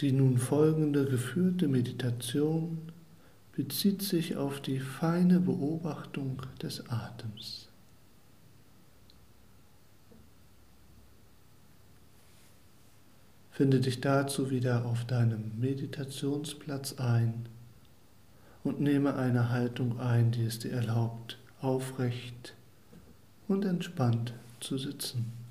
Die nun folgende geführte Meditation bezieht sich auf die feine Beobachtung des Atems. Finde dich dazu wieder auf deinem Meditationsplatz ein und nehme eine Haltung ein, die es dir erlaubt, aufrecht und entspannt zu sitzen.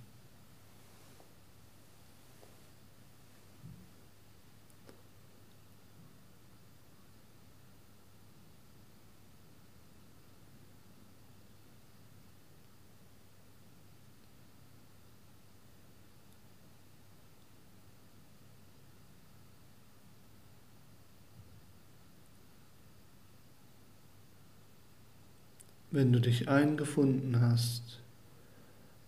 Wenn du dich eingefunden hast,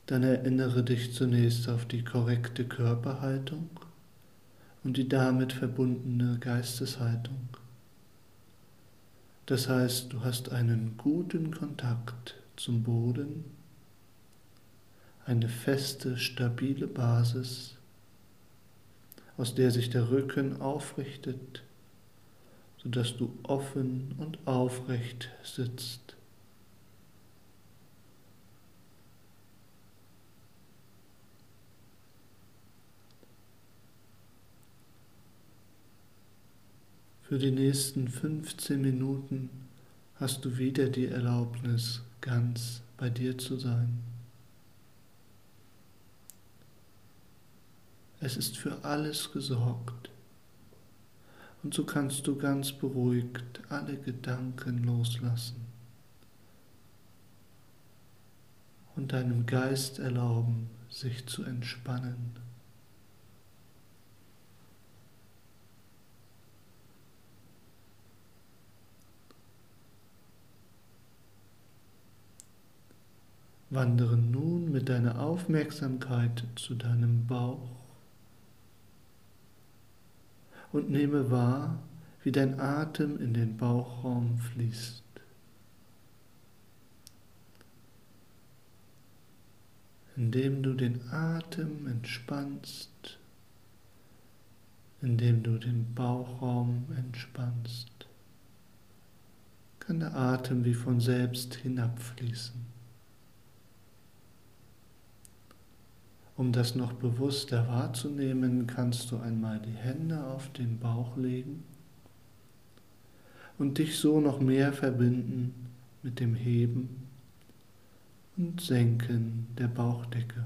dann erinnere dich zunächst auf die korrekte Körperhaltung und die damit verbundene Geisteshaltung. Das heißt, du hast einen guten Kontakt zum Boden, eine feste, stabile Basis, aus der sich der Rücken aufrichtet, sodass du offen und aufrecht sitzt. Für die nächsten 15 Minuten hast du wieder die Erlaubnis, ganz bei dir zu sein. Es ist für alles gesorgt. Und so kannst du ganz beruhigt alle Gedanken loslassen und deinem Geist erlauben, sich zu entspannen. Wandere nun mit deiner Aufmerksamkeit zu deinem Bauch und nehme wahr, wie dein Atem in den Bauchraum fließt. Indem du den Atem entspannst, indem du den Bauchraum entspannst, kann der Atem wie von selbst hinabfließen. Um das noch bewusster wahrzunehmen, kannst du einmal die Hände auf den Bauch legen und dich so noch mehr verbinden mit dem Heben und Senken der Bauchdecke.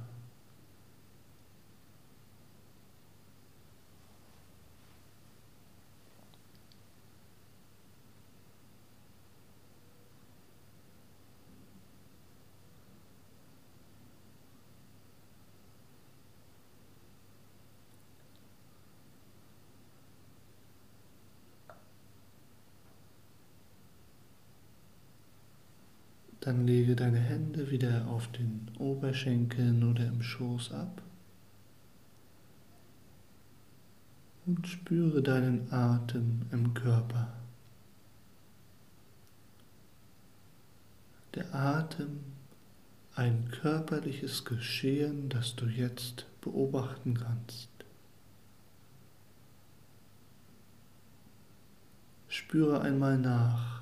Dann lege deine Hände wieder auf den Oberschenkeln oder im Schoß ab und spüre deinen Atem im Körper. Der Atem, ein körperliches Geschehen, das du jetzt beobachten kannst. Spüre einmal nach.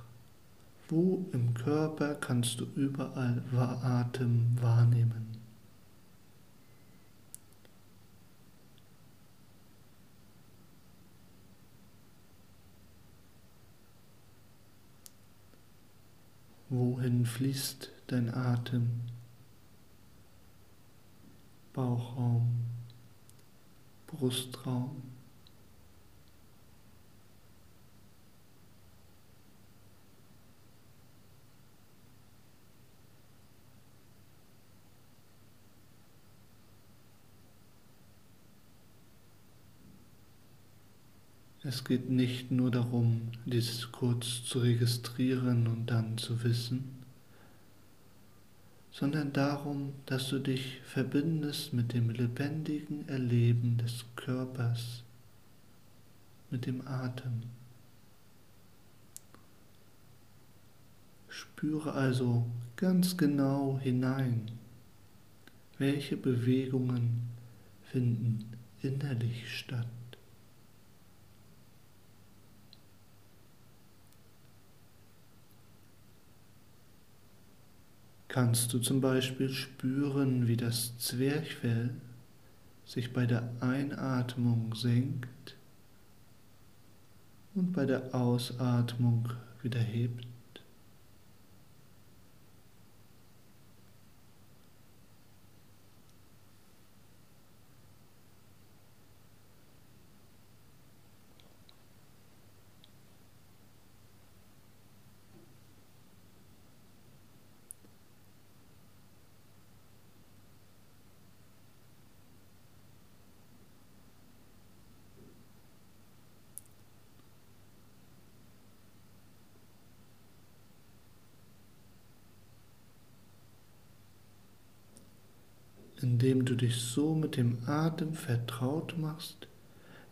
Wo im Körper kannst du überall Atem wahrnehmen? Wohin fließt dein Atem? Bauchraum, Brustraum. Es geht nicht nur darum, dies kurz zu registrieren und dann zu wissen, sondern darum, dass du dich verbindest mit dem lebendigen Erleben des Körpers, mit dem Atem. Spüre also ganz genau hinein, welche Bewegungen finden innerlich statt. Kannst du zum Beispiel spüren, wie das Zwerchfell sich bei der Einatmung senkt und bei der Ausatmung wieder hebt. Indem du dich so mit dem Atem vertraut machst,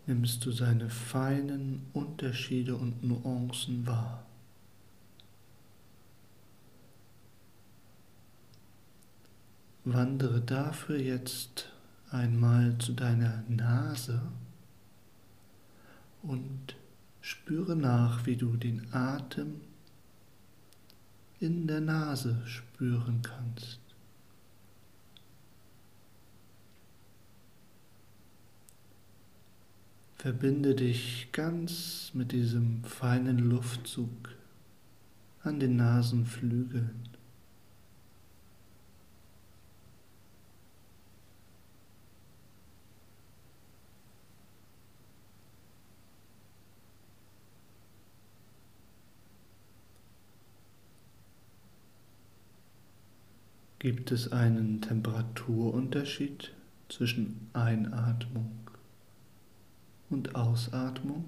nimmst du seine feinen Unterschiede und Nuancen wahr. Wandere dafür jetzt einmal zu deiner Nase und spüre nach, wie du den Atem in der Nase spüren kannst. Verbinde dich ganz mit diesem feinen Luftzug an den Nasenflügeln. Gibt es einen Temperaturunterschied zwischen Einatmung und Ausatmung.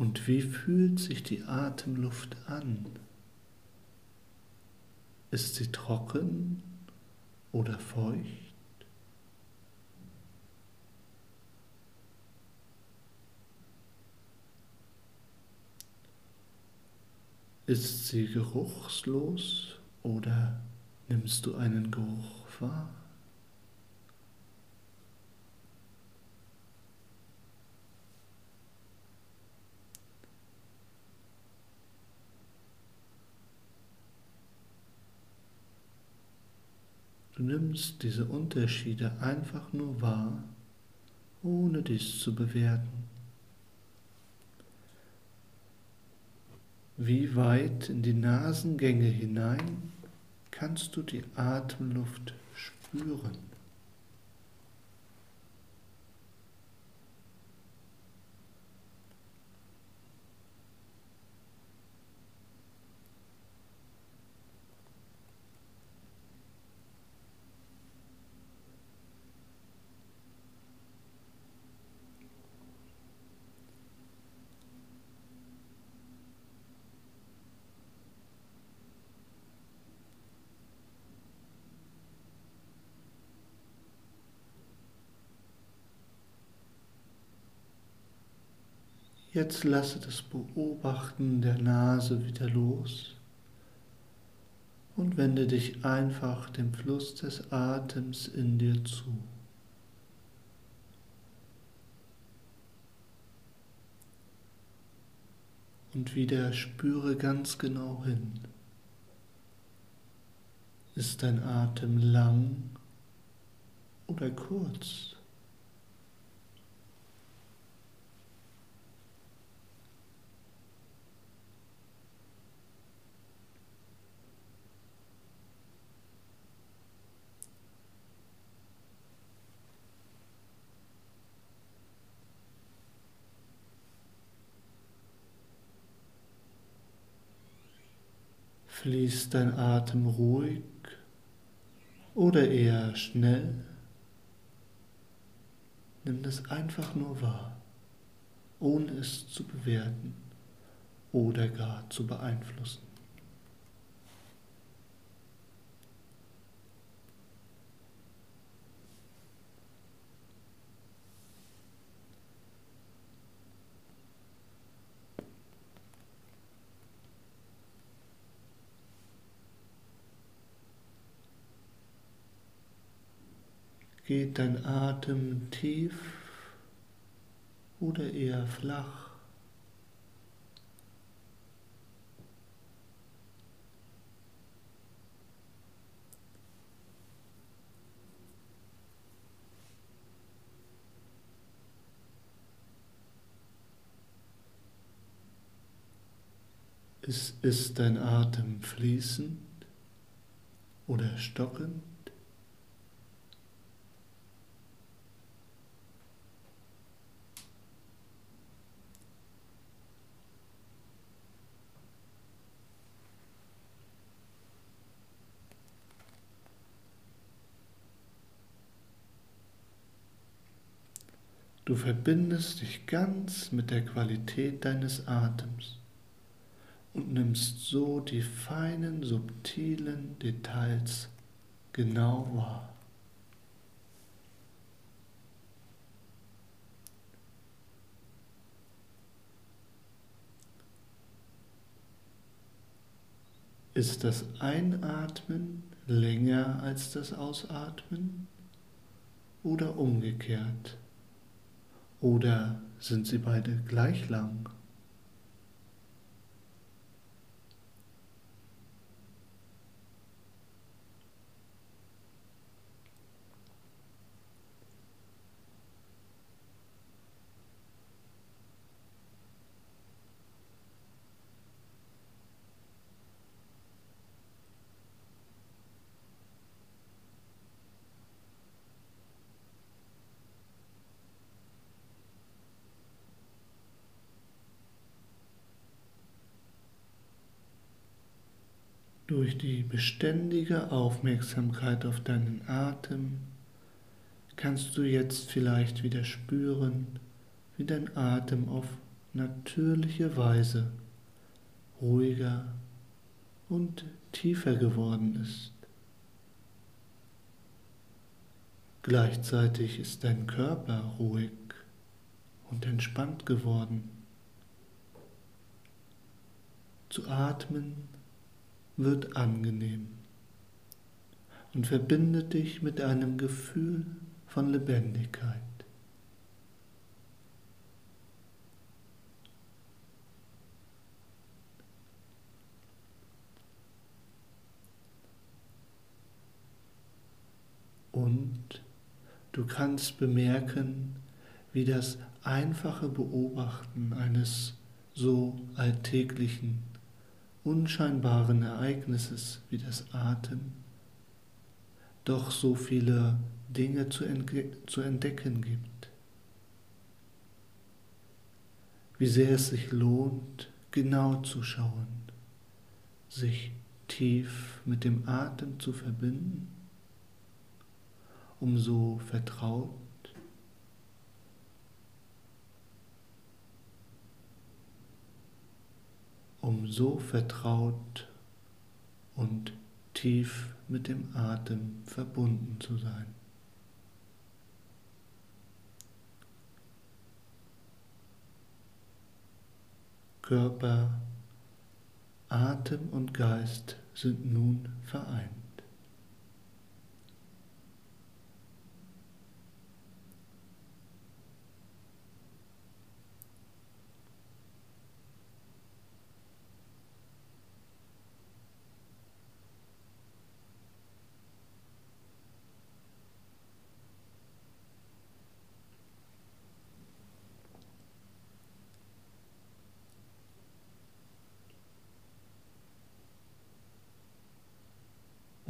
Und wie fühlt sich die Atemluft an? Ist sie trocken oder feucht? Ist sie geruchslos oder nimmst du einen Geruch wahr? Du nimmst diese Unterschiede einfach nur wahr, ohne dies zu bewerten. Wie weit in die Nasengänge hinein kannst du die Atemluft spüren? Jetzt lasse das Beobachten der Nase wieder los und wende dich einfach dem Fluss des Atems in dir zu. Und wieder spüre ganz genau hin. Ist dein Atem lang oder kurz? Fließt dein Atem ruhig oder eher schnell? Nimm das einfach nur wahr, ohne es zu bewerten oder gar zu beeinflussen. Geht dein Atem tief oder eher flach? Ist, dein Atem fließend oder stockend? Du verbindest dich ganz mit der Qualität deines Atems und nimmst so die feinen, subtilen Details genau wahr. Ist das Einatmen länger als das Ausatmen oder umgekehrt? Oder sind sie beide gleich lang? Durch die beständige Aufmerksamkeit auf deinen Atem kannst du jetzt vielleicht wieder spüren, wie dein Atem auf natürliche Weise ruhiger und tiefer geworden ist. Gleichzeitig ist dein Körper ruhig und entspannt geworden. Zu atmen wird angenehm und verbindet dich mit einem Gefühl von Lebendigkeit. Und du kannst bemerken, wie das einfache Beobachten eines so alltäglichen unscheinbaren Ereignisses wie das Atem doch so viele Dinge zu, zu entdecken gibt. Wie sehr es sich lohnt, genau zu schauen, sich tief mit dem Atem zu verbinden, um so vertraut um so vertraut und tief mit dem Atem verbunden zu sein. Körper, Atem und Geist sind nun vereint.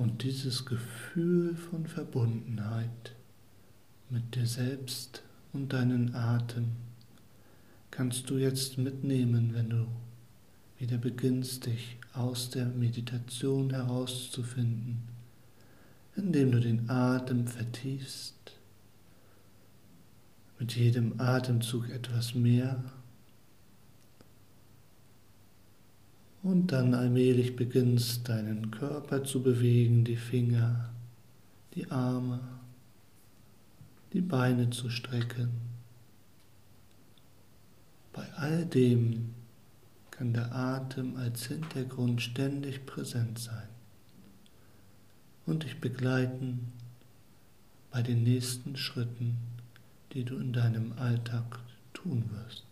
Und dieses Gefühl von Verbundenheit mit dir selbst und deinen Atem kannst du jetzt mitnehmen, wenn du wieder beginnst, dich aus der Meditation herauszufinden, indem du den Atem vertiefst, mit jedem Atemzug etwas mehr Und dann allmählich beginnst deinen Körper zu bewegen, die Finger, die Arme, die Beine zu strecken. Bei all dem kann der Atem als Hintergrund ständig präsent sein und dich begleiten bei den nächsten Schritten, die du in deinem Alltag tun wirst.